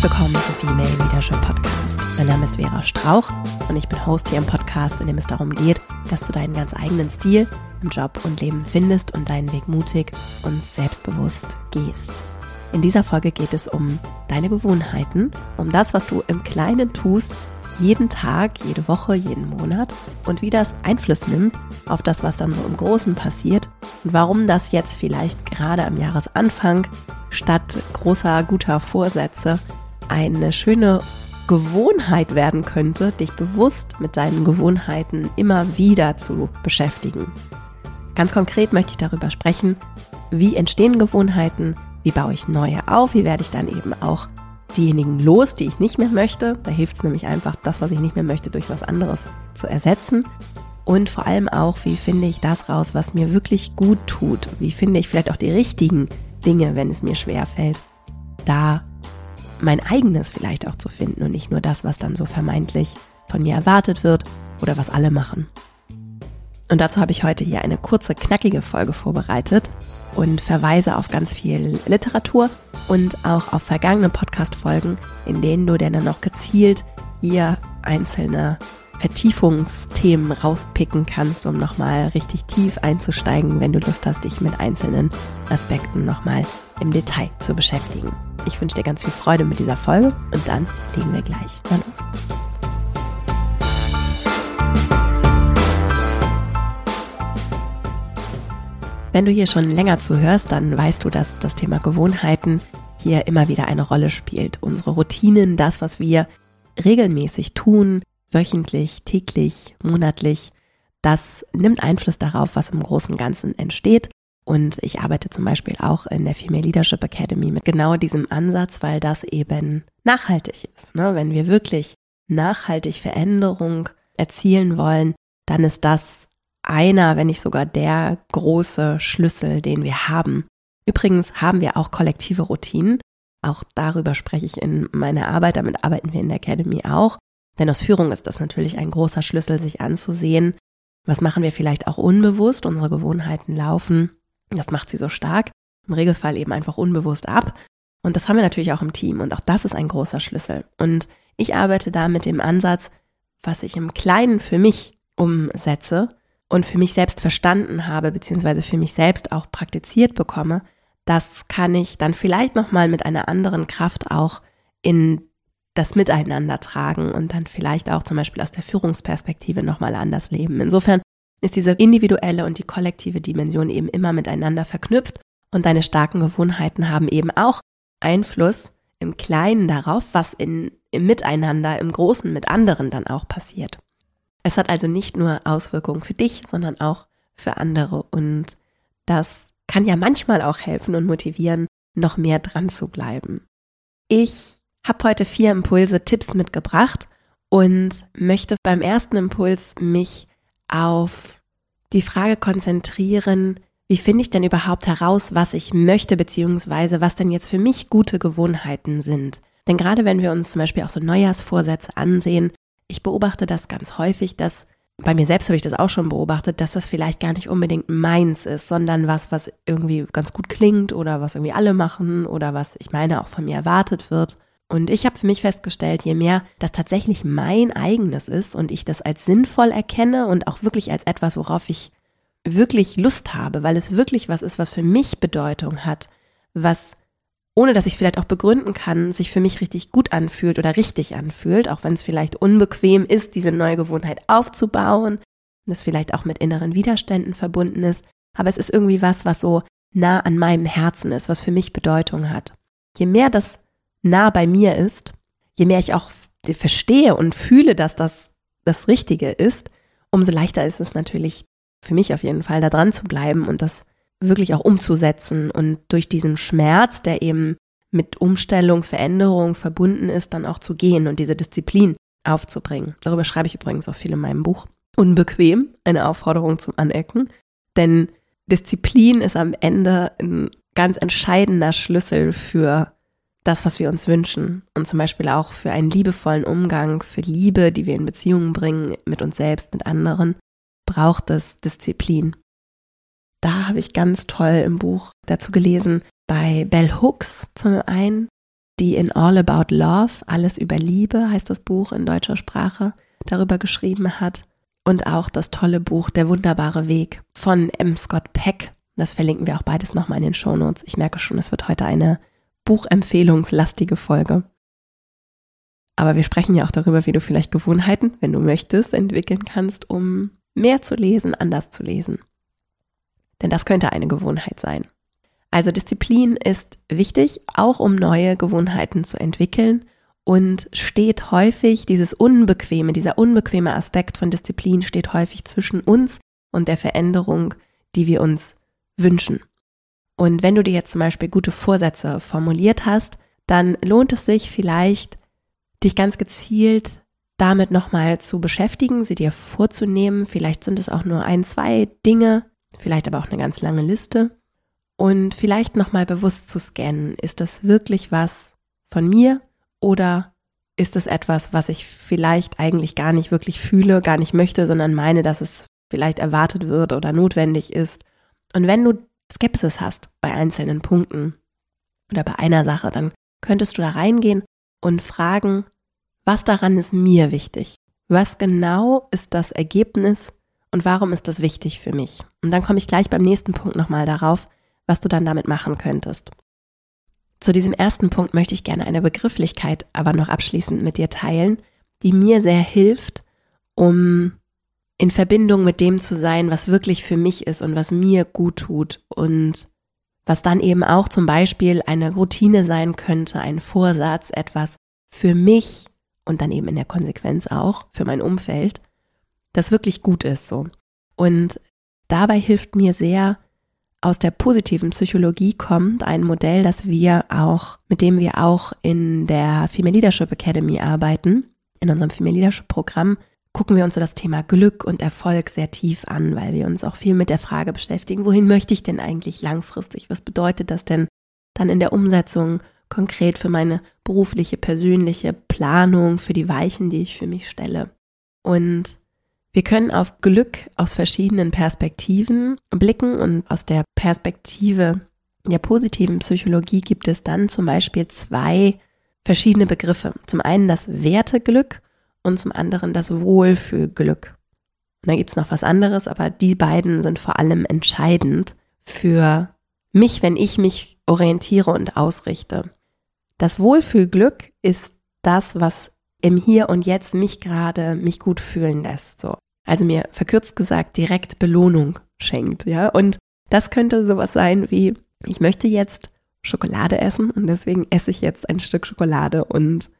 Herzlich willkommen zum Female Leadership Podcast. Mein Name ist Vera Strauch und ich bin Host hier im Podcast, in dem es darum geht, dass du deinen ganz eigenen Stil im Job und Leben findest und deinen Weg mutig und selbstbewusst gehst. In dieser Folge geht es um deine Gewohnheiten, um das, was du im Kleinen tust, jeden Tag, jede Woche, jeden Monat und wie das Einfluss nimmt auf das, was dann so im Großen passiert und warum das jetzt vielleicht gerade am Jahresanfang statt großer guter Vorsätze eine schöne Gewohnheit werden könnte, dich bewusst mit deinen Gewohnheiten immer wieder zu beschäftigen. Ganz konkret möchte ich darüber sprechen, wie entstehen Gewohnheiten, wie baue ich neue auf, wie werde ich dann eben auch diejenigen los, die ich nicht mehr möchte. Da hilft es nämlich einfach, das, was ich nicht mehr möchte, durch was anderes zu ersetzen. Und vor allem auch, wie finde ich das raus, was mir wirklich gut tut? Wie finde ich vielleicht auch die richtigen Dinge, wenn es mir schwer fällt, da mein eigenes vielleicht auch zu finden und nicht nur das, was dann so vermeintlich von mir erwartet wird oder was alle machen. Und dazu habe ich heute hier eine kurze, knackige Folge vorbereitet und verweise auf ganz viel Literatur und auch auf vergangene Podcast-Folgen, in denen du dann noch gezielt hier einzelne Vertiefungsthemen rauspicken kannst, um nochmal richtig tief einzusteigen, wenn du Lust hast, dich mit einzelnen Aspekten nochmal im Detail zu beschäftigen. Ich wünsche dir ganz viel Freude mit dieser Folge und dann legen wir gleich mal los. Wenn du hier schon länger zuhörst, dann weißt du, dass das Thema Gewohnheiten hier immer wieder eine Rolle spielt. Unsere Routinen, das, was wir regelmäßig tun, wöchentlich, täglich, monatlich, das nimmt Einfluss darauf, was im großen Ganzen entsteht. Und ich arbeite zum Beispiel auch in der Female Leadership Academy mit genau diesem Ansatz, weil das eben nachhaltig ist. Ne? Wenn wir wirklich nachhaltig Veränderung erzielen wollen, dann ist das einer, wenn nicht sogar der große Schlüssel, den wir haben. Übrigens haben wir auch kollektive Routinen. Auch darüber spreche ich in meiner Arbeit. Damit arbeiten wir in der Academy auch. Denn aus Führung ist das natürlich ein großer Schlüssel, sich anzusehen. Was machen wir vielleicht auch unbewusst? Unsere Gewohnheiten laufen. Das macht sie so stark. Im Regelfall eben einfach unbewusst ab. Und das haben wir natürlich auch im Team. Und auch das ist ein großer Schlüssel. Und ich arbeite da mit dem Ansatz, was ich im Kleinen für mich umsetze, und für mich selbst verstanden habe, beziehungsweise für mich selbst auch praktiziert bekomme, das kann ich dann vielleicht nochmal mit einer anderen Kraft auch in das Miteinander tragen und dann vielleicht auch zum Beispiel aus der Führungsperspektive nochmal anders leben. Insofern ist diese individuelle und die kollektive Dimension eben immer miteinander verknüpft und deine starken Gewohnheiten haben eben auch Einfluss im Kleinen darauf, was in, im Miteinander, im Großen mit anderen dann auch passiert. Es hat also nicht nur Auswirkungen für dich, sondern auch für andere. Und das kann ja manchmal auch helfen und motivieren, noch mehr dran zu bleiben. Ich habe heute vier Impulse, Tipps mitgebracht und möchte beim ersten Impuls mich auf die Frage konzentrieren, wie finde ich denn überhaupt heraus, was ich möchte, beziehungsweise was denn jetzt für mich gute Gewohnheiten sind. Denn gerade wenn wir uns zum Beispiel auch so Neujahrsvorsätze ansehen, ich beobachte das ganz häufig, dass bei mir selbst habe ich das auch schon beobachtet, dass das vielleicht gar nicht unbedingt meins ist, sondern was, was irgendwie ganz gut klingt oder was irgendwie alle machen oder was ich meine auch von mir erwartet wird. Und ich habe für mich festgestellt, je mehr das tatsächlich mein eigenes ist und ich das als sinnvoll erkenne und auch wirklich als etwas, worauf ich wirklich Lust habe, weil es wirklich was ist, was für mich Bedeutung hat, was ohne dass ich vielleicht auch begründen kann, sich für mich richtig gut anfühlt oder richtig anfühlt, auch wenn es vielleicht unbequem ist, diese neue Gewohnheit aufzubauen, das vielleicht auch mit inneren Widerständen verbunden ist, aber es ist irgendwie was, was so nah an meinem Herzen ist, was für mich Bedeutung hat. Je mehr das nah bei mir ist, je mehr ich auch verstehe und fühle, dass das das Richtige ist, umso leichter ist es natürlich für mich auf jeden Fall, da dran zu bleiben und das wirklich auch umzusetzen und durch diesen Schmerz, der eben mit Umstellung, Veränderung verbunden ist, dann auch zu gehen und diese Disziplin aufzubringen. Darüber schreibe ich übrigens auch viel in meinem Buch. Unbequem, eine Aufforderung zum Anecken. Denn Disziplin ist am Ende ein ganz entscheidender Schlüssel für das, was wir uns wünschen. Und zum Beispiel auch für einen liebevollen Umgang, für Liebe, die wir in Beziehungen bringen, mit uns selbst, mit anderen, braucht es Disziplin. Da habe ich ganz toll im Buch dazu gelesen, bei Bell Hooks zum einen, die in All About Love, alles über Liebe heißt das Buch in deutscher Sprache, darüber geschrieben hat. Und auch das tolle Buch Der wunderbare Weg von M. Scott Peck. Das verlinken wir auch beides nochmal in den Shownotes. Ich merke schon, es wird heute eine buchempfehlungslastige Folge. Aber wir sprechen ja auch darüber, wie du vielleicht Gewohnheiten, wenn du möchtest, entwickeln kannst, um mehr zu lesen, anders zu lesen. Denn das könnte eine Gewohnheit sein. Also Disziplin ist wichtig, auch um neue Gewohnheiten zu entwickeln und steht häufig, dieses unbequeme, dieser unbequeme Aspekt von Disziplin steht häufig zwischen uns und der Veränderung, die wir uns wünschen. Und wenn du dir jetzt zum Beispiel gute Vorsätze formuliert hast, dann lohnt es sich vielleicht, dich ganz gezielt damit nochmal zu beschäftigen, sie dir vorzunehmen. Vielleicht sind es auch nur ein, zwei Dinge, vielleicht aber auch eine ganz lange Liste. Und vielleicht nochmal bewusst zu scannen, ist das wirklich was von mir oder ist es etwas, was ich vielleicht eigentlich gar nicht wirklich fühle, gar nicht möchte, sondern meine, dass es vielleicht erwartet wird oder notwendig ist. Und wenn du Skepsis hast bei einzelnen Punkten oder bei einer Sache, dann könntest du da reingehen und fragen, was daran ist mir wichtig? Was genau ist das Ergebnis und warum ist das wichtig für mich? Und dann komme ich gleich beim nächsten Punkt nochmal darauf, was du dann damit machen könntest. Zu diesem ersten Punkt möchte ich gerne eine Begrifflichkeit aber noch abschließend mit dir teilen, die mir sehr hilft, um in Verbindung mit dem zu sein, was wirklich für mich ist und was mir gut tut und was dann eben auch zum Beispiel eine Routine sein könnte, ein Vorsatz, etwas für mich und dann eben in der Konsequenz auch für mein Umfeld, das wirklich gut ist so. Und dabei hilft mir sehr, aus der positiven Psychologie kommt ein Modell, das wir auch, mit dem wir auch in der Female Leadership Academy arbeiten, in unserem Female Leadership Programm, gucken wir uns so das Thema Glück und Erfolg sehr tief an, weil wir uns auch viel mit der Frage beschäftigen, wohin möchte ich denn eigentlich langfristig? Was bedeutet das denn dann in der Umsetzung konkret für meine berufliche, persönliche Planung, für die Weichen, die ich für mich stelle? Und wir können auf Glück aus verschiedenen Perspektiven blicken und aus der Perspektive der positiven Psychologie gibt es dann zum Beispiel zwei verschiedene Begriffe. Zum einen das Werteglück und zum anderen das Wohlfühlglück. Und dann gibt es noch was anderes, aber die beiden sind vor allem entscheidend für mich, wenn ich mich orientiere und ausrichte. Das Wohlfühlglück ist das, was im Hier und Jetzt mich gerade mich gut fühlen lässt, so. Also mir verkürzt gesagt direkt Belohnung schenkt, ja. Und das könnte sowas sein wie, ich möchte jetzt Schokolade essen und deswegen esse ich jetzt ein Stück Schokolade und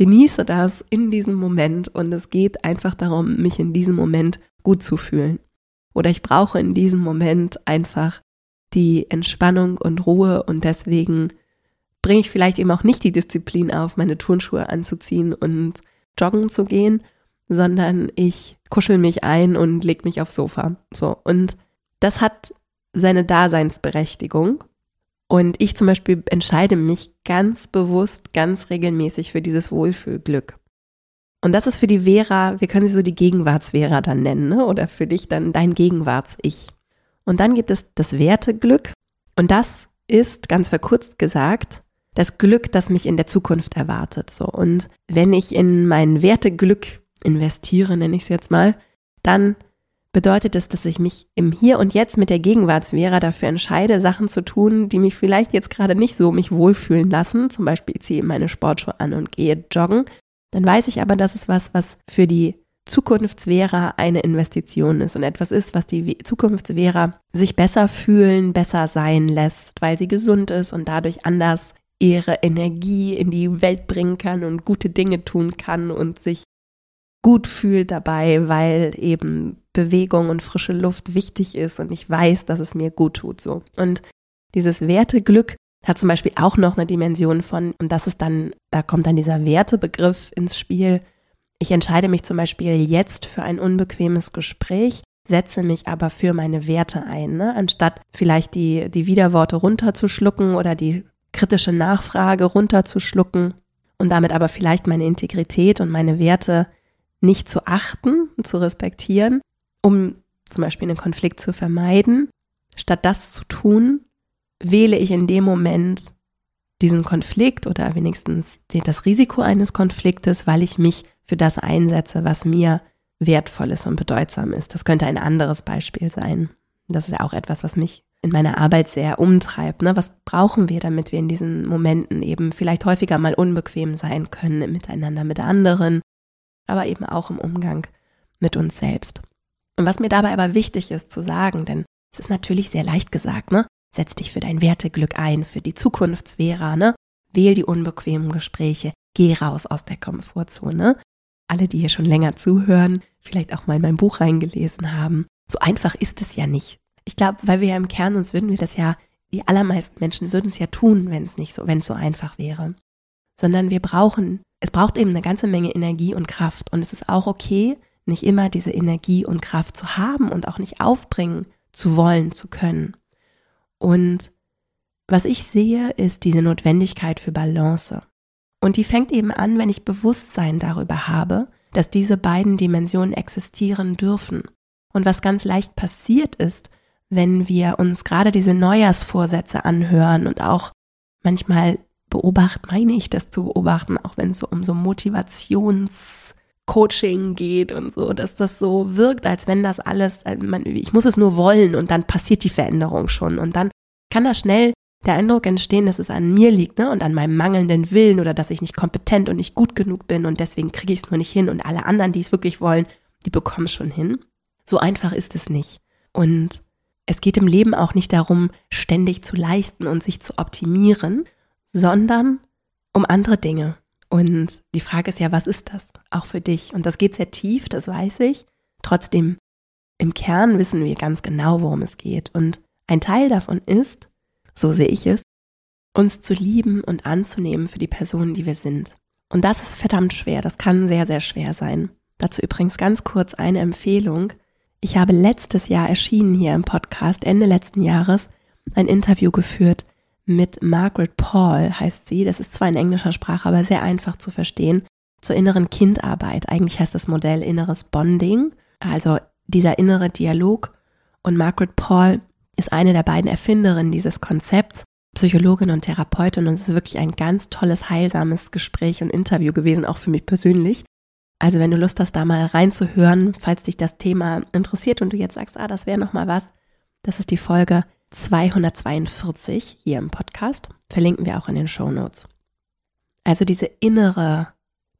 genieße das in diesem Moment und es geht einfach darum, mich in diesem Moment gut zu fühlen. Oder ich brauche in diesem Moment einfach die Entspannung und Ruhe und deswegen bringe ich vielleicht eben auch nicht die Disziplin auf, meine Turnschuhe anzuziehen und joggen zu gehen, sondern ich kuschel mich ein und leg mich aufs Sofa. So. Und das hat seine Daseinsberechtigung und ich zum Beispiel entscheide mich ganz bewusst, ganz regelmäßig für dieses Wohlfühlglück. Und das ist für die Vera, wir können sie so die Gegenwarts-Vera dann nennen, ne? oder für dich dann dein Gegenwarts-Ich. Und dann gibt es das Werteglück. Und das ist, ganz verkürzt gesagt, das Glück, das mich in der Zukunft erwartet. So. Und wenn ich in mein Werteglück investiere, nenne ich es jetzt mal, dann bedeutet es, dass ich mich im Hier und Jetzt mit der Gegenwartsvera dafür entscheide, Sachen zu tun, die mich vielleicht jetzt gerade nicht so mich wohlfühlen lassen. Zum Beispiel ich ziehe meine Sportschuhe an und gehe joggen. Dann weiß ich aber, dass es was, was für die Zukunftsvera eine Investition ist und etwas ist, was die Zukunftsvera sich besser fühlen, besser sein lässt, weil sie gesund ist und dadurch anders ihre Energie in die Welt bringen kann und gute Dinge tun kann und sich gut fühlt dabei, weil eben Bewegung und frische Luft wichtig ist und ich weiß, dass es mir gut tut so. Und dieses Werteglück hat zum Beispiel auch noch eine Dimension von, und das ist dann, da kommt dann dieser Wertebegriff ins Spiel. Ich entscheide mich zum Beispiel jetzt für ein unbequemes Gespräch, setze mich aber für meine Werte ein, ne? anstatt vielleicht die, die Widerworte runterzuschlucken oder die kritische Nachfrage runterzuschlucken und damit aber vielleicht meine Integrität und meine Werte nicht zu achten, zu respektieren, um zum Beispiel einen Konflikt zu vermeiden. Statt das zu tun, wähle ich in dem Moment diesen Konflikt oder wenigstens das Risiko eines Konfliktes, weil ich mich für das einsetze, was mir wertvoll ist und bedeutsam ist. Das könnte ein anderes Beispiel sein. Das ist ja auch etwas, was mich in meiner Arbeit sehr umtreibt. Ne? Was brauchen wir, damit wir in diesen Momenten eben vielleicht häufiger mal unbequem sein können Miteinander mit anderen, aber eben auch im Umgang mit uns selbst. Und was mir dabei aber wichtig ist zu sagen, denn es ist natürlich sehr leicht gesagt, ne? Setz dich für dein Werteglück ein, für die Zukunftsvera, ne? Wähl die unbequemen Gespräche, geh raus aus der Komfortzone. Alle, die hier schon länger zuhören, vielleicht auch mal in mein Buch reingelesen haben. So einfach ist es ja nicht. Ich glaube, weil wir ja im Kern, sonst würden wir das ja, die allermeisten Menschen würden es ja tun, wenn es nicht so, wenn es so einfach wäre. Sondern wir brauchen, es braucht eben eine ganze Menge Energie und Kraft. Und es ist auch okay, nicht immer diese Energie und Kraft zu haben und auch nicht aufbringen zu wollen, zu können. Und was ich sehe, ist diese Notwendigkeit für Balance. Und die fängt eben an, wenn ich Bewusstsein darüber habe, dass diese beiden Dimensionen existieren dürfen. Und was ganz leicht passiert ist, wenn wir uns gerade diese Neujahrsvorsätze anhören und auch manchmal beobachten, meine ich das zu beobachten, auch wenn es so um so Motivationscoaching geht und so, dass das so wirkt, als wenn das alles, ich muss es nur wollen und dann passiert die Veränderung schon und dann kann da schnell der Eindruck entstehen, dass es an mir liegt ne? und an meinem mangelnden Willen oder dass ich nicht kompetent und nicht gut genug bin und deswegen kriege ich es nur nicht hin und alle anderen, die es wirklich wollen, die bekommen es schon hin. So einfach ist es nicht. Und es geht im Leben auch nicht darum, ständig zu leisten und sich zu optimieren, sondern um andere Dinge. Und die Frage ist ja, was ist das auch für dich? Und das geht sehr tief, das weiß ich. Trotzdem, im Kern wissen wir ganz genau, worum es geht. Und ein Teil davon ist, so sehe ich es, uns zu lieben und anzunehmen für die Personen, die wir sind. Und das ist verdammt schwer, das kann sehr, sehr schwer sein. Dazu übrigens ganz kurz eine Empfehlung. Ich habe letztes Jahr erschienen hier im Podcast, Ende letzten Jahres, ein Interview geführt mit Margaret Paul, heißt sie. Das ist zwar in englischer Sprache, aber sehr einfach zu verstehen. Zur inneren Kindarbeit. Eigentlich heißt das Modell inneres Bonding, also dieser innere Dialog. Und Margaret Paul ist eine der beiden Erfinderinnen dieses Konzepts, Psychologin und Therapeutin. Und es ist wirklich ein ganz tolles, heilsames Gespräch und Interview gewesen, auch für mich persönlich. Also wenn du Lust hast, da mal reinzuhören, falls dich das Thema interessiert und du jetzt sagst, ah, das wäre noch mal was, das ist die Folge 242 hier im Podcast. Verlinken wir auch in den Show Notes. Also diese innere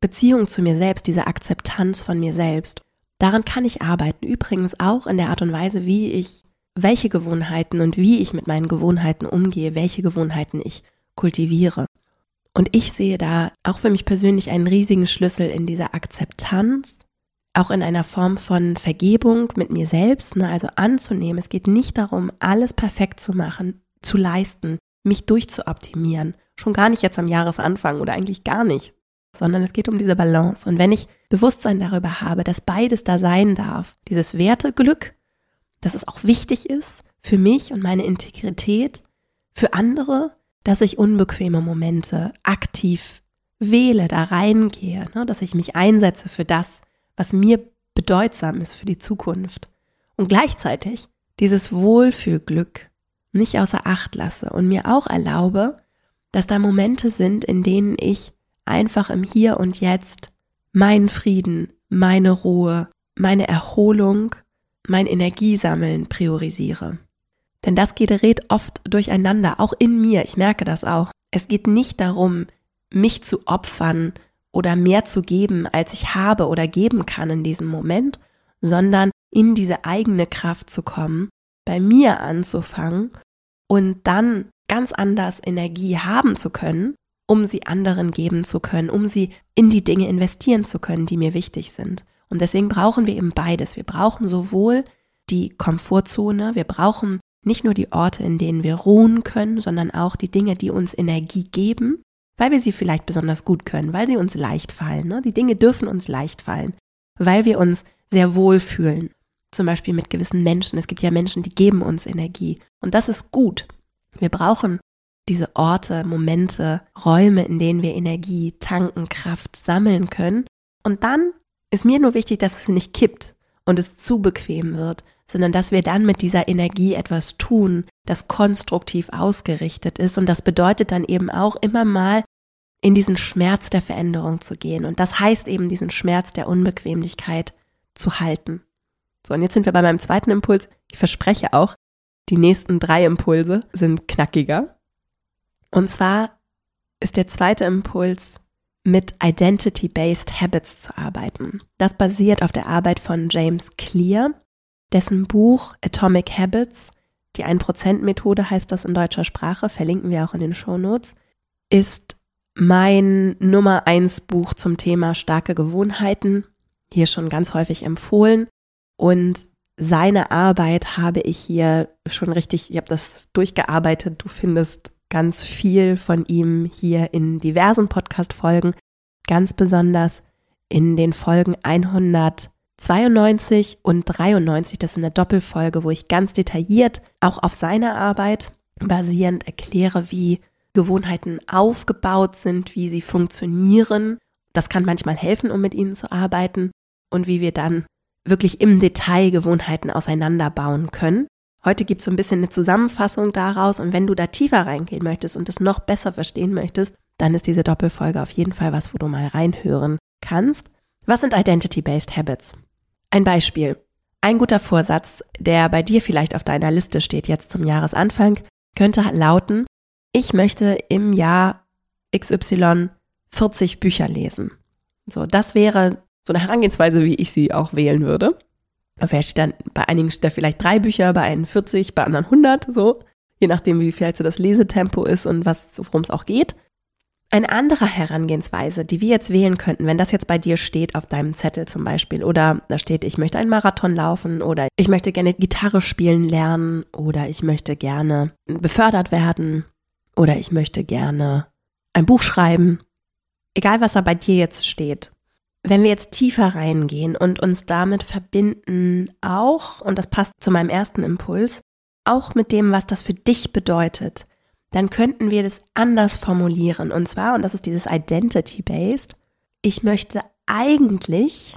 Beziehung zu mir selbst, diese Akzeptanz von mir selbst, daran kann ich arbeiten. Übrigens auch in der Art und Weise, wie ich welche Gewohnheiten und wie ich mit meinen Gewohnheiten umgehe, welche Gewohnheiten ich kultiviere. Und ich sehe da auch für mich persönlich einen riesigen Schlüssel in dieser Akzeptanz, auch in einer Form von Vergebung mit mir selbst, ne, also anzunehmen. Es geht nicht darum, alles perfekt zu machen, zu leisten, mich durchzuoptimieren. Schon gar nicht jetzt am Jahresanfang oder eigentlich gar nicht, sondern es geht um diese Balance. Und wenn ich Bewusstsein darüber habe, dass beides da sein darf, dieses Werteglück dass es auch wichtig ist für mich und meine Integrität, für andere, dass ich unbequeme Momente aktiv wähle, da reingehe, ne, dass ich mich einsetze für das, was mir bedeutsam ist für die Zukunft. Und gleichzeitig dieses Wohlfühlglück nicht außer Acht lasse und mir auch erlaube, dass da Momente sind, in denen ich einfach im Hier und Jetzt meinen Frieden, meine Ruhe, meine Erholung mein Energiesammeln priorisiere. Denn das gerät oft durcheinander, auch in mir, ich merke das auch. Es geht nicht darum, mich zu opfern oder mehr zu geben, als ich habe oder geben kann in diesem Moment, sondern in diese eigene Kraft zu kommen, bei mir anzufangen und dann ganz anders Energie haben zu können, um sie anderen geben zu können, um sie in die Dinge investieren zu können, die mir wichtig sind. Und deswegen brauchen wir eben beides. Wir brauchen sowohl die Komfortzone, wir brauchen nicht nur die Orte, in denen wir ruhen können, sondern auch die Dinge, die uns Energie geben, weil wir sie vielleicht besonders gut können, weil sie uns leicht fallen. Ne? Die Dinge dürfen uns leicht fallen, weil wir uns sehr wohl fühlen. Zum Beispiel mit gewissen Menschen. Es gibt ja Menschen, die geben uns Energie. Und das ist gut. Wir brauchen diese Orte, Momente, Räume, in denen wir Energie tanken, Kraft sammeln können. Und dann ist mir nur wichtig, dass es nicht kippt und es zu bequem wird, sondern dass wir dann mit dieser Energie etwas tun, das konstruktiv ausgerichtet ist. Und das bedeutet dann eben auch immer mal in diesen Schmerz der Veränderung zu gehen. Und das heißt eben, diesen Schmerz der Unbequemlichkeit zu halten. So, und jetzt sind wir bei meinem zweiten Impuls. Ich verspreche auch, die nächsten drei Impulse sind knackiger. Und zwar ist der zweite Impuls, mit Identity-Based Habits zu arbeiten. Das basiert auf der Arbeit von James Clear, dessen Buch Atomic Habits, die 1%-Methode heißt das in deutscher Sprache, verlinken wir auch in den Show Notes, ist mein Nummer 1 Buch zum Thema starke Gewohnheiten, hier schon ganz häufig empfohlen. Und seine Arbeit habe ich hier schon richtig, ich habe das durchgearbeitet. Du findest ganz viel von ihm hier in diversen Podcast-Folgen, ganz besonders in den Folgen 192 und 93. Das ist eine Doppelfolge, wo ich ganz detailliert auch auf seine Arbeit basierend erkläre, wie Gewohnheiten aufgebaut sind, wie sie funktionieren. Das kann manchmal helfen, um mit ihnen zu arbeiten und wie wir dann wirklich im Detail Gewohnheiten auseinanderbauen können. Heute gibt es so ein bisschen eine Zusammenfassung daraus und wenn du da tiefer reingehen möchtest und es noch besser verstehen möchtest, dann ist diese Doppelfolge auf jeden Fall was, wo du mal reinhören kannst. Was sind Identity-Based Habits? Ein Beispiel. Ein guter Vorsatz, der bei dir vielleicht auf deiner Liste steht jetzt zum Jahresanfang, könnte lauten, ich möchte im Jahr XY 40 Bücher lesen. So, das wäre so eine Herangehensweise, wie ich sie auch wählen würde. Vielleicht steht dann, bei einigen steht da vielleicht drei Bücher, bei einen 40, bei anderen 100, so. Je nachdem, wie viel so das Lesetempo ist und was, worum es auch geht. Eine andere Herangehensweise, die wir jetzt wählen könnten, wenn das jetzt bei dir steht auf deinem Zettel zum Beispiel, oder da steht, ich möchte einen Marathon laufen, oder ich möchte gerne Gitarre spielen lernen, oder ich möchte gerne befördert werden, oder ich möchte gerne ein Buch schreiben. Egal, was da bei dir jetzt steht, wenn wir jetzt tiefer reingehen und uns damit verbinden, auch, und das passt zu meinem ersten Impuls, auch mit dem, was das für dich bedeutet, dann könnten wir das anders formulieren. Und zwar, und das ist dieses Identity-Based, ich möchte eigentlich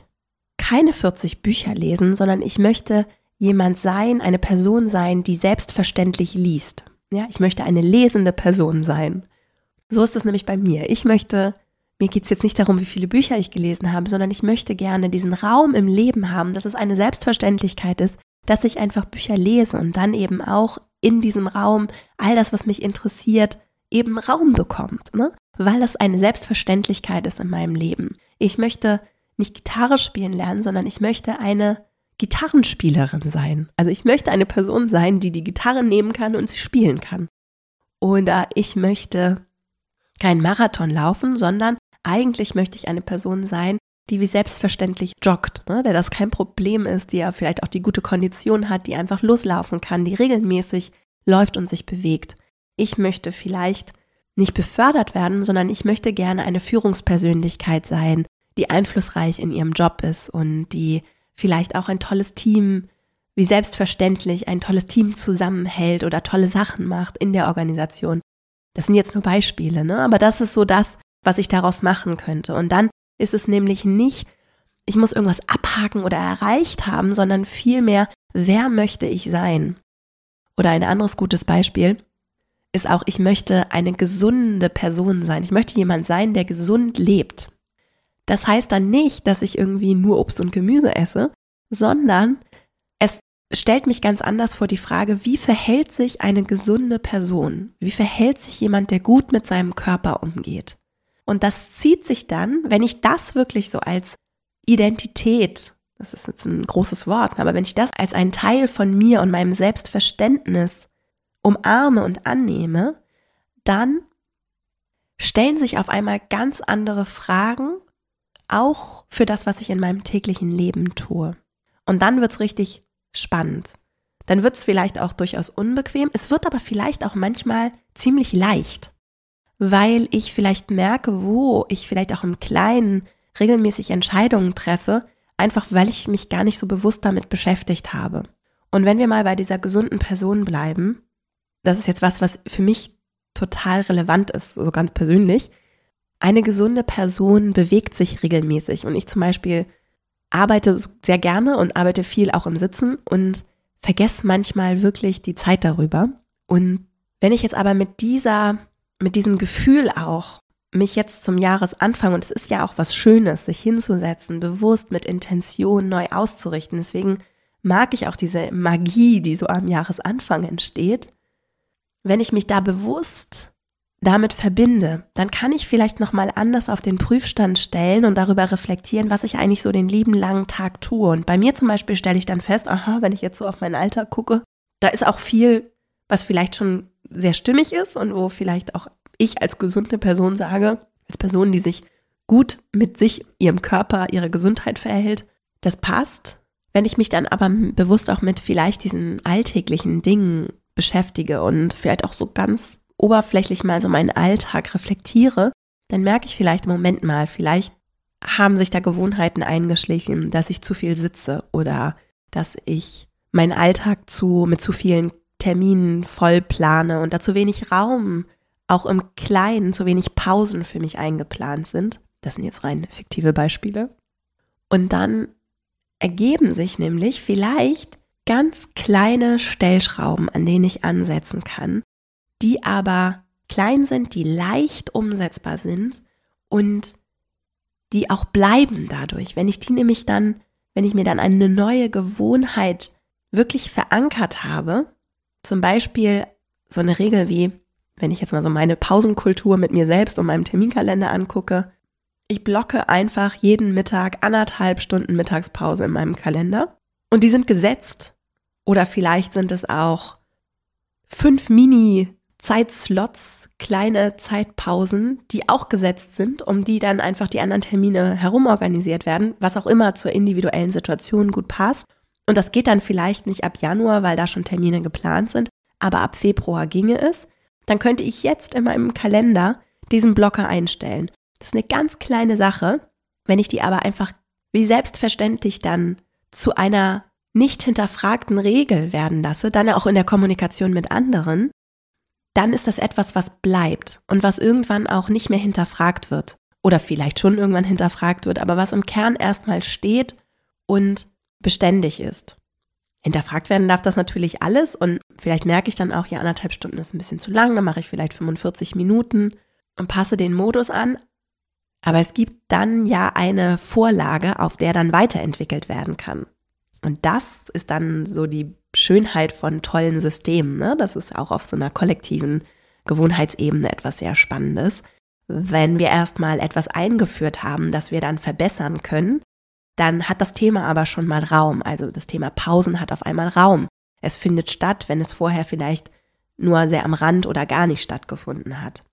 keine 40 Bücher lesen, sondern ich möchte jemand sein, eine Person sein, die selbstverständlich liest. Ja, ich möchte eine lesende Person sein. So ist es nämlich bei mir. Ich möchte mir geht es jetzt nicht darum, wie viele Bücher ich gelesen habe, sondern ich möchte gerne diesen Raum im Leben haben, dass es eine Selbstverständlichkeit ist, dass ich einfach Bücher lese und dann eben auch in diesem Raum all das, was mich interessiert, eben Raum bekommt, ne? weil das eine Selbstverständlichkeit ist in meinem Leben. Ich möchte nicht Gitarre spielen lernen, sondern ich möchte eine Gitarrenspielerin sein. Also ich möchte eine Person sein, die die Gitarre nehmen kann und sie spielen kann. Oder ich möchte keinen Marathon laufen, sondern eigentlich möchte ich eine Person sein, die wie selbstverständlich joggt, ne? der das kein Problem ist, die ja vielleicht auch die gute Kondition hat, die einfach loslaufen kann, die regelmäßig läuft und sich bewegt. Ich möchte vielleicht nicht befördert werden, sondern ich möchte gerne eine Führungspersönlichkeit sein, die einflussreich in ihrem Job ist und die vielleicht auch ein tolles Team, wie selbstverständlich ein tolles Team zusammenhält oder tolle Sachen macht in der Organisation. Das sind jetzt nur Beispiele, ne? aber das ist so das, was ich daraus machen könnte. Und dann ist es nämlich nicht, ich muss irgendwas abhaken oder erreicht haben, sondern vielmehr, wer möchte ich sein? Oder ein anderes gutes Beispiel ist auch, ich möchte eine gesunde Person sein. Ich möchte jemand sein, der gesund lebt. Das heißt dann nicht, dass ich irgendwie nur Obst und Gemüse esse, sondern es stellt mich ganz anders vor die Frage, wie verhält sich eine gesunde Person? Wie verhält sich jemand, der gut mit seinem Körper umgeht? Und das zieht sich dann, wenn ich das wirklich so als Identität, das ist jetzt ein großes Wort, aber wenn ich das als einen Teil von mir und meinem Selbstverständnis umarme und annehme, dann stellen sich auf einmal ganz andere Fragen, auch für das, was ich in meinem täglichen Leben tue. Und dann wird es richtig spannend. dann wird es vielleicht auch durchaus unbequem. Es wird aber vielleicht auch manchmal ziemlich leicht, weil ich vielleicht merke, wo ich vielleicht auch im Kleinen regelmäßig Entscheidungen treffe, einfach weil ich mich gar nicht so bewusst damit beschäftigt habe. Und wenn wir mal bei dieser gesunden Person bleiben, das ist jetzt was, was für mich total relevant ist, so ganz persönlich. Eine gesunde Person bewegt sich regelmäßig und ich zum Beispiel arbeite sehr gerne und arbeite viel auch im Sitzen und vergesse manchmal wirklich die Zeit darüber. Und wenn ich jetzt aber mit dieser, mit diesem Gefühl auch mich jetzt zum Jahresanfang, und es ist ja auch was Schönes, sich hinzusetzen, bewusst mit Intention neu auszurichten. Deswegen mag ich auch diese Magie, die so am Jahresanfang entsteht. Wenn ich mich da bewusst damit verbinde, dann kann ich vielleicht noch mal anders auf den Prüfstand stellen und darüber reflektieren, was ich eigentlich so den lieben langen Tag tue. Und bei mir zum Beispiel stelle ich dann fest, aha, wenn ich jetzt so auf mein Alter gucke, da ist auch viel, was vielleicht schon sehr stimmig ist und wo vielleicht auch ich als gesunde Person sage, als Person, die sich gut mit sich, ihrem Körper, ihrer Gesundheit verhält, das passt. Wenn ich mich dann aber bewusst auch mit vielleicht diesen alltäglichen Dingen beschäftige und vielleicht auch so ganz oberflächlich mal so meinen Alltag reflektiere, dann merke ich vielleicht, Moment mal, vielleicht haben sich da Gewohnheiten eingeschlichen, dass ich zu viel sitze oder dass ich meinen Alltag zu, mit zu vielen Terminen voll plane und da zu wenig Raum auch im Kleinen zu wenig Pausen für mich eingeplant sind. Das sind jetzt rein fiktive Beispiele. Und dann ergeben sich nämlich vielleicht ganz kleine Stellschrauben, an denen ich ansetzen kann, die aber klein sind, die leicht umsetzbar sind und die auch bleiben dadurch. Wenn ich die nämlich dann, wenn ich mir dann eine neue Gewohnheit wirklich verankert habe, zum Beispiel so eine Regel wie wenn ich jetzt mal so meine Pausenkultur mit mir selbst und meinem Terminkalender angucke, ich blocke einfach jeden Mittag anderthalb Stunden Mittagspause in meinem Kalender und die sind gesetzt. Oder vielleicht sind es auch fünf Mini-Zeitslots, kleine Zeitpausen, die auch gesetzt sind, um die dann einfach die anderen Termine herumorganisiert werden, was auch immer zur individuellen Situation gut passt. Und das geht dann vielleicht nicht ab Januar, weil da schon Termine geplant sind, aber ab Februar ginge es dann könnte ich jetzt in meinem Kalender diesen Blocker einstellen. Das ist eine ganz kleine Sache. Wenn ich die aber einfach wie selbstverständlich dann zu einer nicht hinterfragten Regel werden lasse, dann auch in der Kommunikation mit anderen, dann ist das etwas, was bleibt und was irgendwann auch nicht mehr hinterfragt wird. Oder vielleicht schon irgendwann hinterfragt wird, aber was im Kern erstmal steht und beständig ist. Hinterfragt werden darf das natürlich alles und vielleicht merke ich dann auch, ja, anderthalb Stunden ist ein bisschen zu lang, dann mache ich vielleicht 45 Minuten und passe den Modus an. Aber es gibt dann ja eine Vorlage, auf der dann weiterentwickelt werden kann. Und das ist dann so die Schönheit von tollen Systemen. Ne? Das ist auch auf so einer kollektiven Gewohnheitsebene etwas sehr Spannendes. Wenn wir erstmal etwas eingeführt haben, das wir dann verbessern können, dann hat das Thema aber schon mal Raum. Also das Thema Pausen hat auf einmal Raum. Es findet statt, wenn es vorher vielleicht nur sehr am Rand oder gar nicht stattgefunden hat.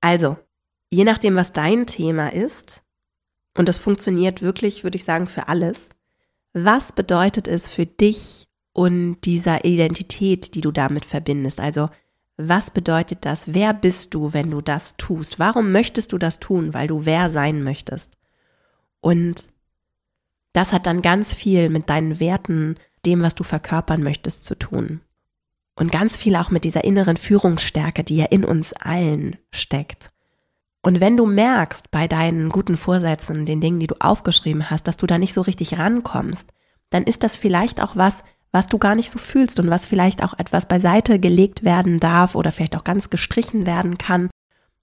Also, je nachdem, was dein Thema ist, und das funktioniert wirklich, würde ich sagen, für alles, was bedeutet es für dich und dieser Identität, die du damit verbindest? Also, was bedeutet das? Wer bist du, wenn du das tust? Warum möchtest du das tun? Weil du wer sein möchtest. Und das hat dann ganz viel mit deinen Werten, dem, was du verkörpern möchtest, zu tun. Und ganz viel auch mit dieser inneren Führungsstärke, die ja in uns allen steckt. Und wenn du merkst bei deinen guten Vorsätzen, den Dingen, die du aufgeschrieben hast, dass du da nicht so richtig rankommst, dann ist das vielleicht auch was, was du gar nicht so fühlst und was vielleicht auch etwas beiseite gelegt werden darf oder vielleicht auch ganz gestrichen werden kann,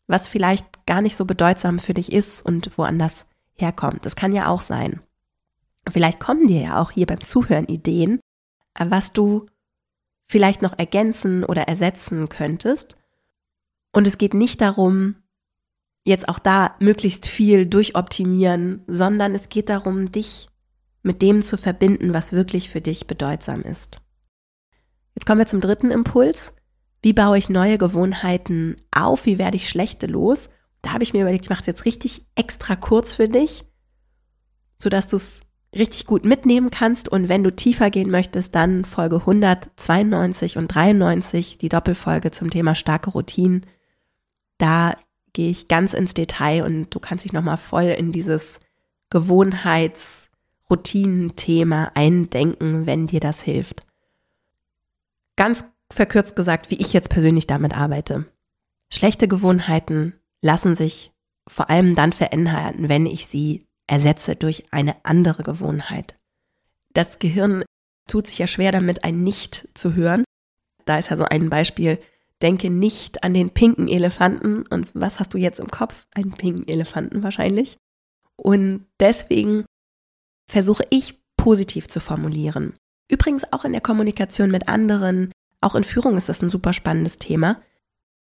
was vielleicht gar nicht so bedeutsam für dich ist und woanders herkommt. Das kann ja auch sein. Vielleicht kommen dir ja auch hier beim Zuhören Ideen, äh, was du vielleicht noch ergänzen oder ersetzen könntest. Und es geht nicht darum, jetzt auch da möglichst viel durchoptimieren, sondern es geht darum, dich mit dem zu verbinden, was wirklich für dich bedeutsam ist. Jetzt kommen wir zum dritten Impuls. Wie baue ich neue Gewohnheiten auf? Wie werde ich schlechte los? Da habe ich mir überlegt, ich mache es jetzt richtig extra kurz für dich, sodass du es richtig gut mitnehmen kannst. Und wenn du tiefer gehen möchtest, dann Folge 192 und 93, die Doppelfolge zum Thema starke Routinen. Da gehe ich ganz ins Detail und du kannst dich nochmal voll in dieses Gewohnheits-Routinen-Thema eindenken, wenn dir das hilft. Ganz verkürzt gesagt, wie ich jetzt persönlich damit arbeite. Schlechte Gewohnheiten lassen sich vor allem dann verändern, wenn ich sie ersetze durch eine andere Gewohnheit. Das Gehirn tut sich ja schwer damit, ein Nicht zu hören. Da ist ja so ein Beispiel, denke nicht an den pinken Elefanten. Und was hast du jetzt im Kopf? Einen pinken Elefanten wahrscheinlich. Und deswegen versuche ich positiv zu formulieren. Übrigens auch in der Kommunikation mit anderen, auch in Führung ist das ein super spannendes Thema.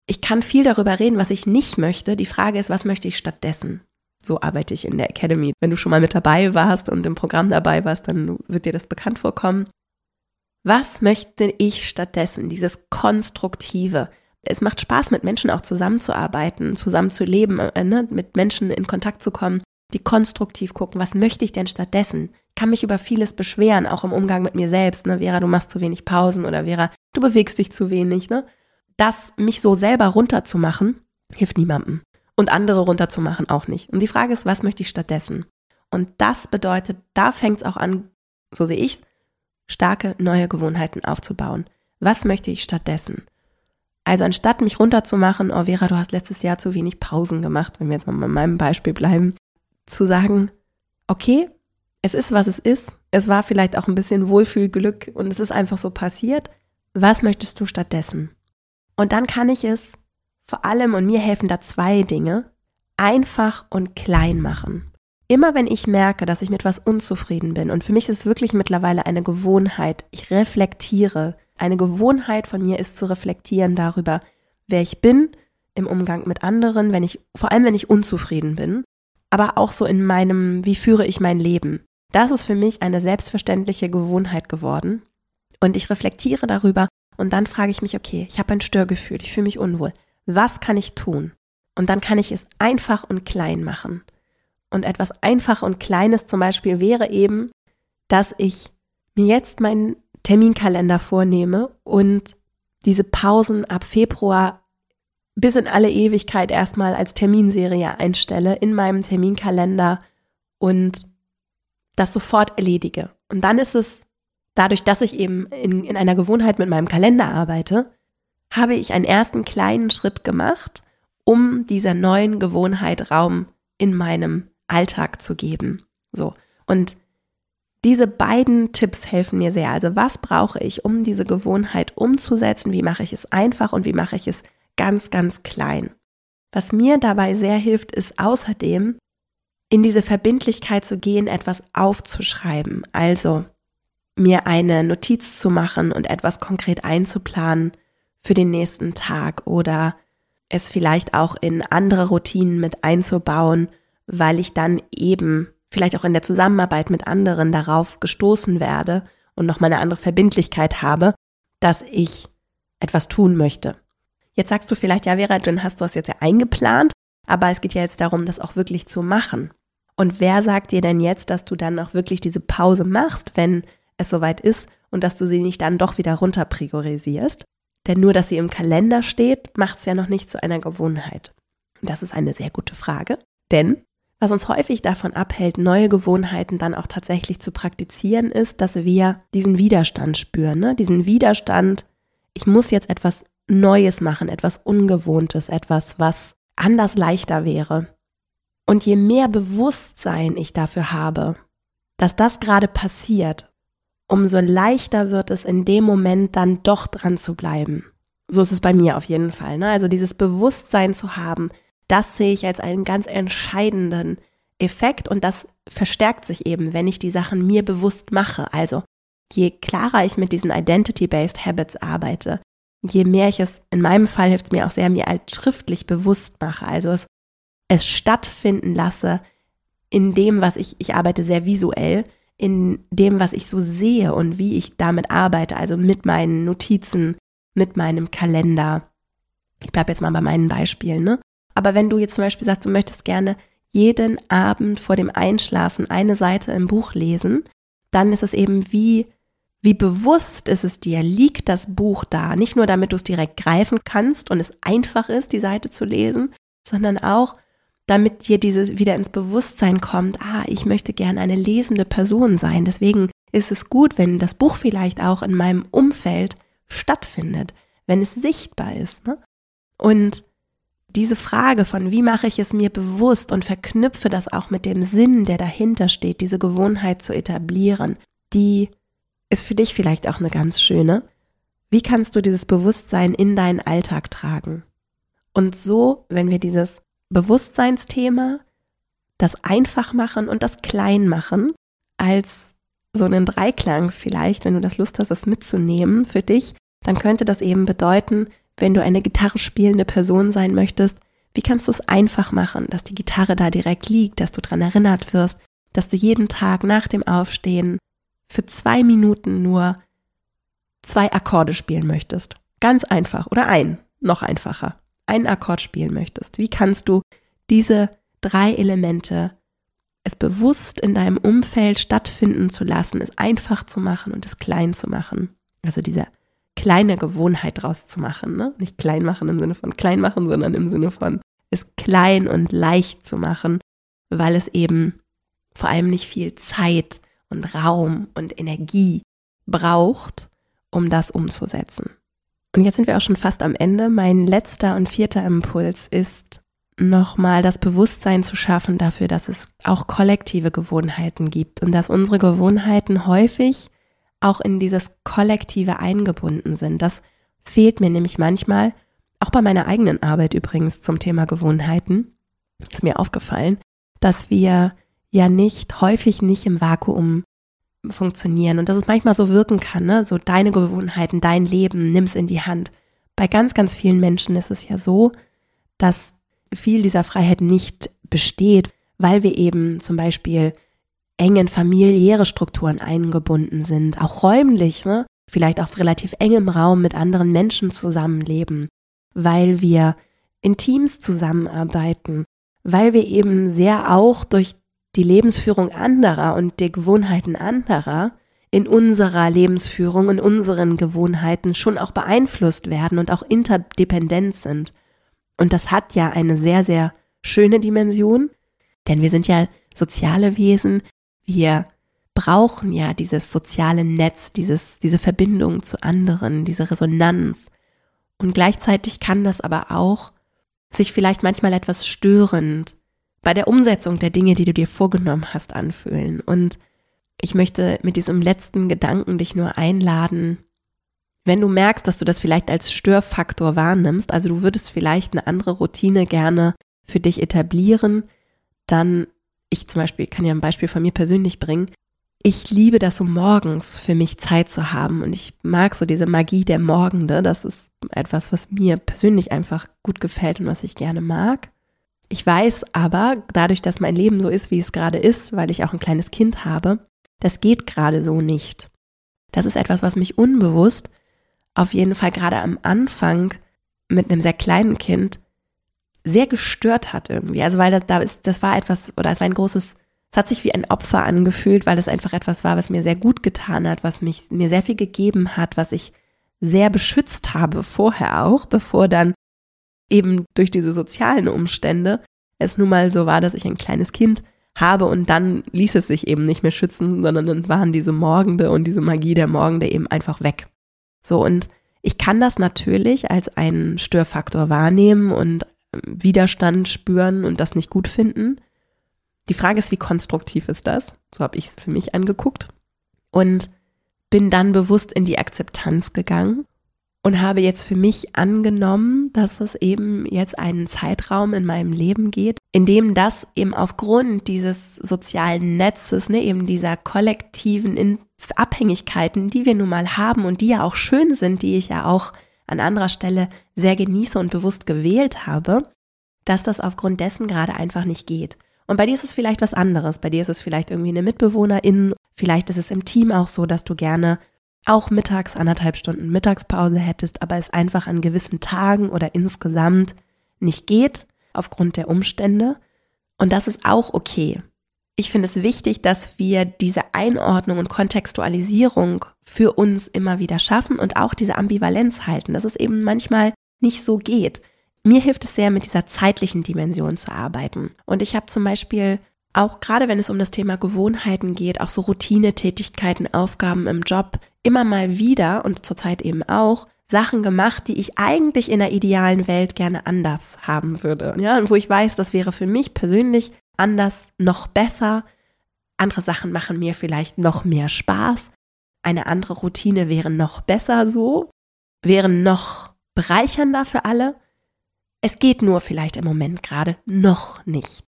Ich kann viel darüber reden, was ich nicht möchte. Die Frage ist, was möchte ich stattdessen? So arbeite ich in der Academy. Wenn du schon mal mit dabei warst und im Programm dabei warst, dann wird dir das bekannt vorkommen. Was möchte ich stattdessen? Dieses Konstruktive. Es macht Spaß, mit Menschen auch zusammenzuarbeiten, zusammenzuleben, äh, ne? mit Menschen in Kontakt zu kommen, die konstruktiv gucken, was möchte ich denn stattdessen? Ich kann mich über vieles beschweren, auch im Umgang mit mir selbst. Ne? Vera, du machst zu wenig Pausen oder Vera, du bewegst dich zu wenig. Ne? Das, mich so selber runterzumachen, hilft niemandem. Und andere runterzumachen auch nicht. Und die Frage ist, was möchte ich stattdessen? Und das bedeutet, da fängt es auch an, so sehe ich es, starke neue Gewohnheiten aufzubauen. Was möchte ich stattdessen? Also anstatt mich runterzumachen, oh Vera, du hast letztes Jahr zu wenig Pausen gemacht, wenn wir jetzt mal bei meinem Beispiel bleiben, zu sagen, okay, es ist, was es ist. Es war vielleicht auch ein bisschen Wohlfühlglück und es ist einfach so passiert. Was möchtest du stattdessen? Und dann kann ich es vor allem, und mir helfen da zwei Dinge, einfach und klein machen. Immer wenn ich merke, dass ich mit was unzufrieden bin, und für mich ist es wirklich mittlerweile eine Gewohnheit, ich reflektiere. Eine Gewohnheit von mir ist zu reflektieren darüber, wer ich bin im Umgang mit anderen, wenn ich, vor allem wenn ich unzufrieden bin aber auch so in meinem, wie führe ich mein Leben. Das ist für mich eine selbstverständliche Gewohnheit geworden. Und ich reflektiere darüber und dann frage ich mich, okay, ich habe ein Störgefühl, ich fühle mich unwohl. Was kann ich tun? Und dann kann ich es einfach und klein machen. Und etwas einfach und kleines zum Beispiel wäre eben, dass ich mir jetzt meinen Terminkalender vornehme und diese Pausen ab Februar bis in alle Ewigkeit erstmal als Terminserie einstelle in meinem Terminkalender und das sofort erledige. Und dann ist es, dadurch, dass ich eben in, in einer Gewohnheit mit meinem Kalender arbeite, habe ich einen ersten kleinen Schritt gemacht, um dieser neuen Gewohnheit Raum in meinem Alltag zu geben. So. Und diese beiden Tipps helfen mir sehr. Also was brauche ich, um diese Gewohnheit umzusetzen? Wie mache ich es einfach und wie mache ich es ganz, ganz klein. Was mir dabei sehr hilft, ist außerdem, in diese Verbindlichkeit zu gehen, etwas aufzuschreiben. Also mir eine Notiz zu machen und etwas konkret einzuplanen für den nächsten Tag oder es vielleicht auch in andere Routinen mit einzubauen, weil ich dann eben vielleicht auch in der Zusammenarbeit mit anderen darauf gestoßen werde und nochmal eine andere Verbindlichkeit habe, dass ich etwas tun möchte. Jetzt sagst du vielleicht, ja, Vera, dann hast du das jetzt ja eingeplant, aber es geht ja jetzt darum, das auch wirklich zu machen. Und wer sagt dir denn jetzt, dass du dann auch wirklich diese Pause machst, wenn es soweit ist und dass du sie nicht dann doch wieder runter priorisierst? Denn nur, dass sie im Kalender steht, macht es ja noch nicht zu einer Gewohnheit. Das ist eine sehr gute Frage, denn was uns häufig davon abhält, neue Gewohnheiten dann auch tatsächlich zu praktizieren, ist, dass wir diesen Widerstand spüren, ne? diesen Widerstand, ich muss jetzt etwas Neues machen, etwas Ungewohntes, etwas, was anders leichter wäre. Und je mehr Bewusstsein ich dafür habe, dass das gerade passiert, umso leichter wird es in dem Moment dann doch dran zu bleiben. So ist es bei mir auf jeden Fall. Ne? Also dieses Bewusstsein zu haben, das sehe ich als einen ganz entscheidenden Effekt und das verstärkt sich eben, wenn ich die Sachen mir bewusst mache. Also je klarer ich mit diesen Identity-Based Habits arbeite, je mehr ich es, in meinem Fall hilft es mir auch sehr, mir als schriftlich bewusst mache, also es, es stattfinden lasse in dem, was ich, ich arbeite sehr visuell, in dem, was ich so sehe und wie ich damit arbeite, also mit meinen Notizen, mit meinem Kalender. Ich bleibe jetzt mal bei meinen Beispielen, ne? Aber wenn du jetzt zum Beispiel sagst, du möchtest gerne jeden Abend vor dem Einschlafen eine Seite im Buch lesen, dann ist es eben wie, wie bewusst ist es dir, liegt das Buch da. Nicht nur damit du es direkt greifen kannst und es einfach ist, die Seite zu lesen, sondern auch, damit dir diese wieder ins Bewusstsein kommt, ah, ich möchte gerne eine lesende Person sein. Deswegen ist es gut, wenn das Buch vielleicht auch in meinem Umfeld stattfindet, wenn es sichtbar ist. Ne? Und diese Frage von, wie mache ich es mir bewusst und verknüpfe das auch mit dem Sinn, der dahinter steht, diese Gewohnheit zu etablieren, die ist für dich vielleicht auch eine ganz schöne. Wie kannst du dieses Bewusstsein in deinen Alltag tragen? Und so, wenn wir dieses Bewusstseinsthema, das Einfachmachen und das Kleinmachen als so einen Dreiklang vielleicht, wenn du das Lust hast, das mitzunehmen für dich, dann könnte das eben bedeuten, wenn du eine Gitarre spielende Person sein möchtest, wie kannst du es einfach machen, dass die Gitarre da direkt liegt, dass du daran erinnert wirst, dass du jeden Tag nach dem Aufstehen für zwei Minuten nur zwei Akkorde spielen möchtest. Ganz einfach oder ein, noch einfacher, einen Akkord spielen möchtest. Wie kannst du diese drei Elemente es bewusst in deinem Umfeld stattfinden zu lassen, es einfach zu machen und es klein zu machen. Also diese kleine Gewohnheit draus zu machen. Ne? Nicht klein machen im Sinne von klein machen, sondern im Sinne von es klein und leicht zu machen, weil es eben vor allem nicht viel Zeit und Raum und Energie braucht, um das umzusetzen. Und jetzt sind wir auch schon fast am Ende. Mein letzter und vierter Impuls ist, nochmal das Bewusstsein zu schaffen dafür, dass es auch kollektive Gewohnheiten gibt und dass unsere Gewohnheiten häufig auch in dieses Kollektive eingebunden sind. Das fehlt mir nämlich manchmal, auch bei meiner eigenen Arbeit übrigens zum Thema Gewohnheiten, ist mir aufgefallen, dass wir ja nicht, häufig nicht im Vakuum funktionieren und dass es manchmal so wirken kann, ne? so deine Gewohnheiten, dein Leben, nimm's in die Hand. Bei ganz, ganz vielen Menschen ist es ja so, dass viel dieser Freiheit nicht besteht, weil wir eben zum Beispiel engen familiäre Strukturen eingebunden sind, auch räumlich, ne? vielleicht auf relativ engem Raum mit anderen Menschen zusammenleben, weil wir in Teams zusammenarbeiten, weil wir eben sehr auch durch die Lebensführung anderer und die Gewohnheiten anderer in unserer Lebensführung, in unseren Gewohnheiten schon auch beeinflusst werden und auch interdependent sind. Und das hat ja eine sehr, sehr schöne Dimension, denn wir sind ja soziale Wesen, wir brauchen ja dieses soziale Netz, dieses, diese Verbindung zu anderen, diese Resonanz. Und gleichzeitig kann das aber auch sich vielleicht manchmal etwas störend bei der Umsetzung der Dinge, die du dir vorgenommen hast, anfühlen. Und ich möchte mit diesem letzten Gedanken dich nur einladen, wenn du merkst, dass du das vielleicht als Störfaktor wahrnimmst, also du würdest vielleicht eine andere Routine gerne für dich etablieren, dann ich zum Beispiel kann ja ein Beispiel von mir persönlich bringen. Ich liebe das so morgens für mich Zeit zu haben und ich mag so diese Magie der Morgende. Das ist etwas, was mir persönlich einfach gut gefällt und was ich gerne mag. Ich weiß aber, dadurch, dass mein Leben so ist, wie es gerade ist, weil ich auch ein kleines Kind habe, das geht gerade so nicht. Das ist etwas, was mich unbewusst auf jeden Fall gerade am Anfang mit einem sehr kleinen Kind sehr gestört hat irgendwie. Also weil das, da das war etwas, oder es war ein großes, es hat sich wie ein Opfer angefühlt, weil es einfach etwas war, was mir sehr gut getan hat, was mich, mir sehr viel gegeben hat, was ich sehr beschützt habe vorher auch, bevor dann eben durch diese sozialen Umstände es nun mal so war, dass ich ein kleines Kind habe und dann ließ es sich eben nicht mehr schützen, sondern dann waren diese Morgende und diese Magie der Morgende eben einfach weg. So und ich kann das natürlich als einen Störfaktor wahrnehmen und Widerstand spüren und das nicht gut finden. Die Frage ist, wie konstruktiv ist das? So habe ich es für mich angeguckt und bin dann bewusst in die Akzeptanz gegangen und habe jetzt für mich angenommen, dass es eben jetzt einen Zeitraum in meinem Leben geht, in dem das eben aufgrund dieses sozialen Netzes, ne, eben dieser kollektiven Abhängigkeiten, die wir nun mal haben und die ja auch schön sind, die ich ja auch an anderer Stelle sehr genieße und bewusst gewählt habe, dass das aufgrund dessen gerade einfach nicht geht. Und bei dir ist es vielleicht was anderes. Bei dir ist es vielleicht irgendwie eine Mitbewohnerin. Vielleicht ist es im Team auch so, dass du gerne auch mittags anderthalb Stunden Mittagspause hättest, aber es einfach an gewissen Tagen oder insgesamt nicht geht aufgrund der Umstände. Und das ist auch okay. Ich finde es wichtig, dass wir diese Einordnung und Kontextualisierung für uns immer wieder schaffen und auch diese Ambivalenz halten, dass es eben manchmal nicht so geht. Mir hilft es sehr, mit dieser zeitlichen Dimension zu arbeiten. Und ich habe zum Beispiel auch gerade wenn es um das Thema Gewohnheiten geht, auch so Routinetätigkeiten, Aufgaben im Job, immer mal wieder und zurzeit eben auch Sachen gemacht, die ich eigentlich in der idealen Welt gerne anders haben würde. Ja, und wo ich weiß, das wäre für mich persönlich anders noch besser. Andere Sachen machen mir vielleicht noch mehr Spaß. Eine andere Routine wäre noch besser so, wäre noch bereichernder für alle. Es geht nur vielleicht im Moment gerade noch nicht.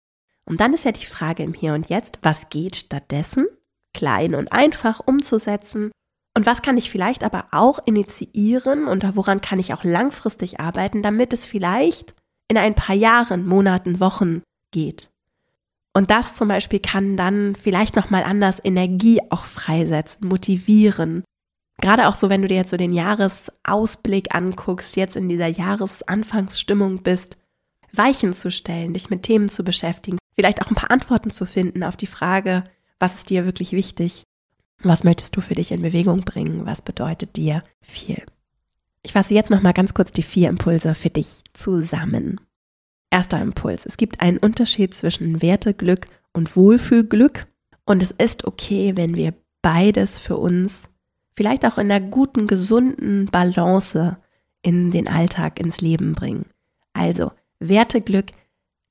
Und dann ist ja die Frage im Hier und Jetzt, was geht stattdessen, klein und einfach umzusetzen? Und was kann ich vielleicht aber auch initiieren und woran kann ich auch langfristig arbeiten, damit es vielleicht in ein paar Jahren, Monaten, Wochen geht? Und das zum Beispiel kann dann vielleicht nochmal anders Energie auch freisetzen, motivieren. Gerade auch so, wenn du dir jetzt so den Jahresausblick anguckst, jetzt in dieser Jahresanfangsstimmung bist, Weichen zu stellen, dich mit Themen zu beschäftigen, vielleicht auch ein paar Antworten zu finden auf die Frage, was ist dir wirklich wichtig? Was möchtest du für dich in Bewegung bringen? Was bedeutet dir viel? Ich fasse jetzt noch mal ganz kurz die vier Impulse für dich zusammen. Erster Impuls. Es gibt einen Unterschied zwischen Werteglück und Wohlfühlglück und es ist okay, wenn wir beides für uns vielleicht auch in einer guten, gesunden Balance in den Alltag, ins Leben bringen. Also Werteglück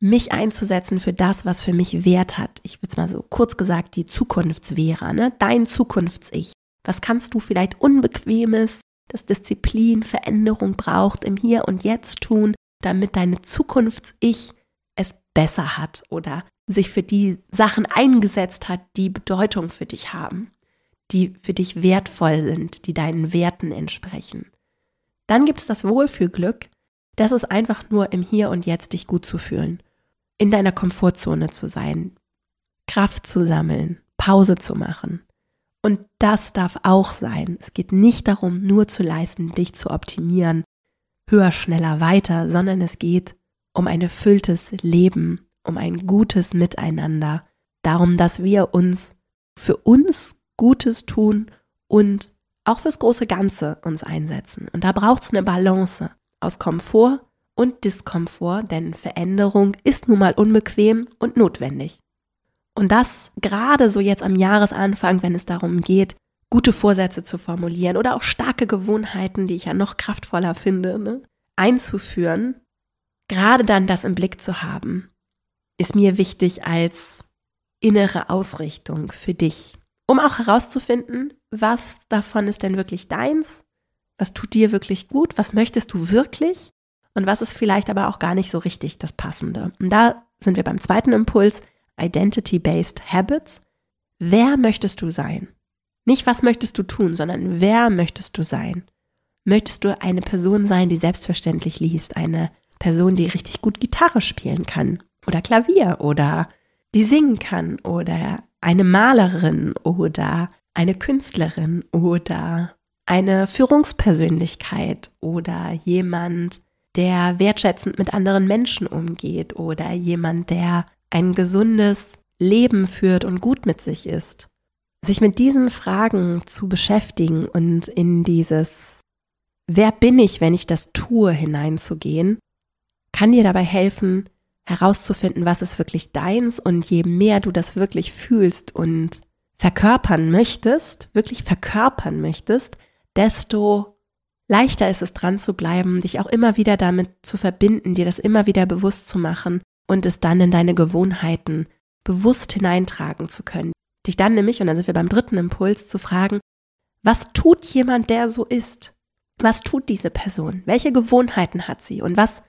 mich einzusetzen für das, was für mich Wert hat. Ich würde es mal so kurz gesagt, die Zukunftswehrer, ne? dein Zukunfts-Ich. Was kannst du vielleicht Unbequemes, das Disziplin, Veränderung braucht, im Hier und Jetzt tun, damit deine Zukunfts-Ich es besser hat oder sich für die Sachen eingesetzt hat, die Bedeutung für dich haben, die für dich wertvoll sind, die deinen Werten entsprechen. Dann gibt es das Wohlfühlglück, das ist einfach nur im Hier und Jetzt dich gut zu fühlen in deiner Komfortzone zu sein, Kraft zu sammeln, Pause zu machen. Und das darf auch sein. Es geht nicht darum, nur zu leisten, dich zu optimieren, höher, schneller, weiter, sondern es geht um ein erfülltes Leben, um ein gutes Miteinander, darum, dass wir uns für uns Gutes tun und auch fürs große Ganze uns einsetzen. Und da braucht es eine Balance aus Komfort und Diskomfort, denn Veränderung ist nun mal unbequem und notwendig. Und das gerade so jetzt am Jahresanfang, wenn es darum geht, gute Vorsätze zu formulieren oder auch starke Gewohnheiten, die ich ja noch kraftvoller finde, ne, einzuführen, gerade dann das im Blick zu haben, ist mir wichtig als innere Ausrichtung für dich, um auch herauszufinden, was davon ist denn wirklich deins, was tut dir wirklich gut, was möchtest du wirklich und was ist vielleicht aber auch gar nicht so richtig das Passende. Und da sind wir beim zweiten Impuls, Identity-Based Habits. Wer möchtest du sein? Nicht, was möchtest du tun, sondern wer möchtest du sein? Möchtest du eine Person sein, die selbstverständlich liest, eine Person, die richtig gut Gitarre spielen kann oder Klavier oder die singen kann oder eine Malerin oder eine Künstlerin oder eine Führungspersönlichkeit oder jemand, der wertschätzend mit anderen Menschen umgeht oder jemand, der ein gesundes Leben führt und gut mit sich ist. Sich mit diesen Fragen zu beschäftigen und in dieses Wer bin ich, wenn ich das tue, hineinzugehen, kann dir dabei helfen, herauszufinden, was ist wirklich deins und je mehr du das wirklich fühlst und verkörpern möchtest, wirklich verkörpern möchtest, desto leichter ist es dran zu bleiben, dich auch immer wieder damit zu verbinden, dir das immer wieder bewusst zu machen und es dann in deine Gewohnheiten bewusst hineintragen zu können. Dich dann nämlich, und dann sind wir beim dritten Impuls, zu fragen, was tut jemand, der so ist? Was tut diese Person? Welche Gewohnheiten hat sie? Und was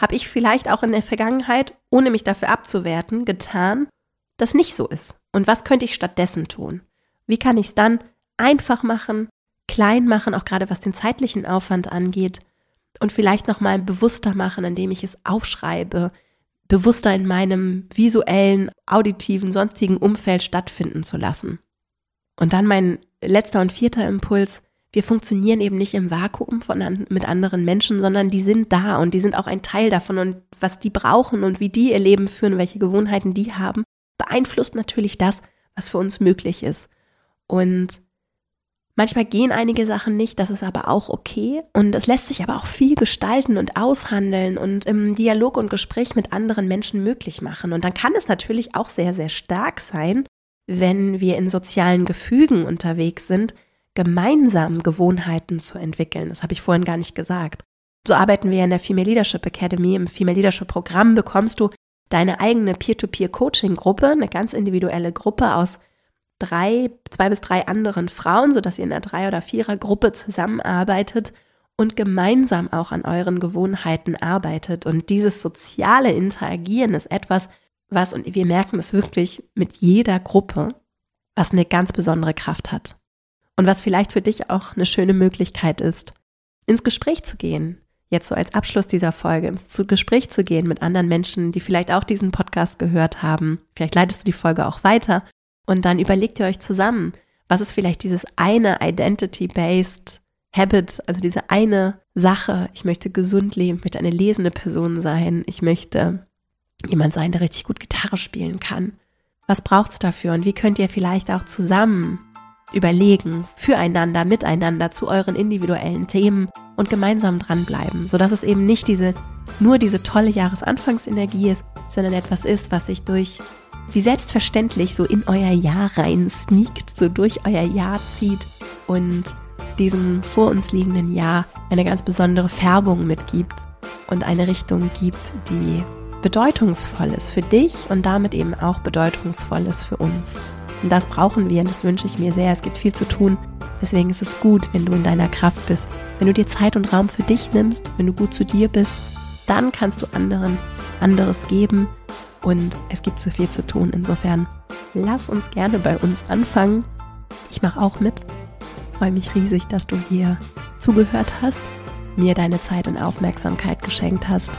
habe ich vielleicht auch in der Vergangenheit, ohne mich dafür abzuwerten, getan, das nicht so ist? Und was könnte ich stattdessen tun? Wie kann ich es dann einfach machen, klein machen, auch gerade was den zeitlichen Aufwand angeht und vielleicht noch mal bewusster machen, indem ich es aufschreibe, bewusster in meinem visuellen, auditiven, sonstigen Umfeld stattfinden zu lassen. Und dann mein letzter und vierter Impuls, wir funktionieren eben nicht im Vakuum von an, mit anderen Menschen, sondern die sind da und die sind auch ein Teil davon und was die brauchen und wie die ihr Leben führen, welche Gewohnheiten die haben, beeinflusst natürlich das, was für uns möglich ist. Und manchmal gehen einige Sachen nicht, das ist aber auch okay und es lässt sich aber auch viel gestalten und aushandeln und im Dialog und Gespräch mit anderen Menschen möglich machen. Und dann kann es natürlich auch sehr, sehr stark sein, wenn wir in sozialen Gefügen unterwegs sind, gemeinsam Gewohnheiten zu entwickeln. Das habe ich vorhin gar nicht gesagt. So arbeiten wir in der Female Leadership Academy. Im Female Leadership Programm bekommst du deine eigene Peer-to-Peer-Coaching-Gruppe, eine ganz individuelle Gruppe aus drei, zwei bis drei anderen Frauen, sodass ihr in einer Drei- oder Vierer-Gruppe zusammenarbeitet und gemeinsam auch an euren Gewohnheiten arbeitet. Und dieses soziale Interagieren ist etwas, was, und wir merken es wirklich mit jeder Gruppe, was eine ganz besondere Kraft hat und was vielleicht für dich auch eine schöne Möglichkeit ist, ins Gespräch zu gehen. Jetzt so als Abschluss dieser Folge, ins Gespräch zu gehen mit anderen Menschen, die vielleicht auch diesen Podcast gehört haben. Vielleicht leitest du die Folge auch weiter und dann überlegt ihr euch zusammen, was ist vielleicht dieses eine Identity-Based Habit, also diese eine Sache. Ich möchte gesund leben, ich möchte eine lesende Person sein, ich möchte jemand sein, der richtig gut Gitarre spielen kann. Was braucht es dafür und wie könnt ihr vielleicht auch zusammen überlegen, füreinander, miteinander zu euren individuellen Themen und gemeinsam dranbleiben, sodass es eben nicht diese, nur diese tolle Jahresanfangsenergie ist, sondern etwas ist, was sich durch, wie selbstverständlich, so in euer Jahr rein sneakt, so durch euer Jahr zieht und diesem vor uns liegenden Jahr eine ganz besondere Färbung mitgibt und eine Richtung gibt, die bedeutungsvoll ist für dich und damit eben auch bedeutungsvoll ist für uns. Und das brauchen wir und das wünsche ich mir sehr. Es gibt viel zu tun. Deswegen ist es gut, wenn du in deiner Kraft bist. Wenn du dir Zeit und Raum für dich nimmst, wenn du gut zu dir bist, dann kannst du anderen anderes geben. Und es gibt so viel zu tun. Insofern lass uns gerne bei uns anfangen. Ich mache auch mit. Freue mich riesig, dass du hier zugehört hast, mir deine Zeit und Aufmerksamkeit geschenkt hast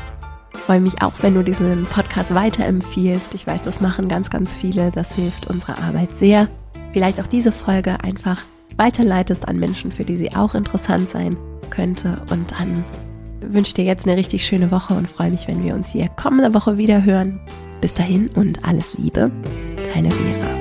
freue mich auch, wenn du diesen Podcast weiterempfiehlst. Ich weiß, das machen ganz, ganz viele. Das hilft unserer Arbeit sehr. Vielleicht auch diese Folge einfach weiterleitest an Menschen, für die sie auch interessant sein könnte. Und dann wünsche dir jetzt eine richtig schöne Woche und freue mich, wenn wir uns hier kommende Woche wieder hören. Bis dahin und alles Liebe, deine Vera.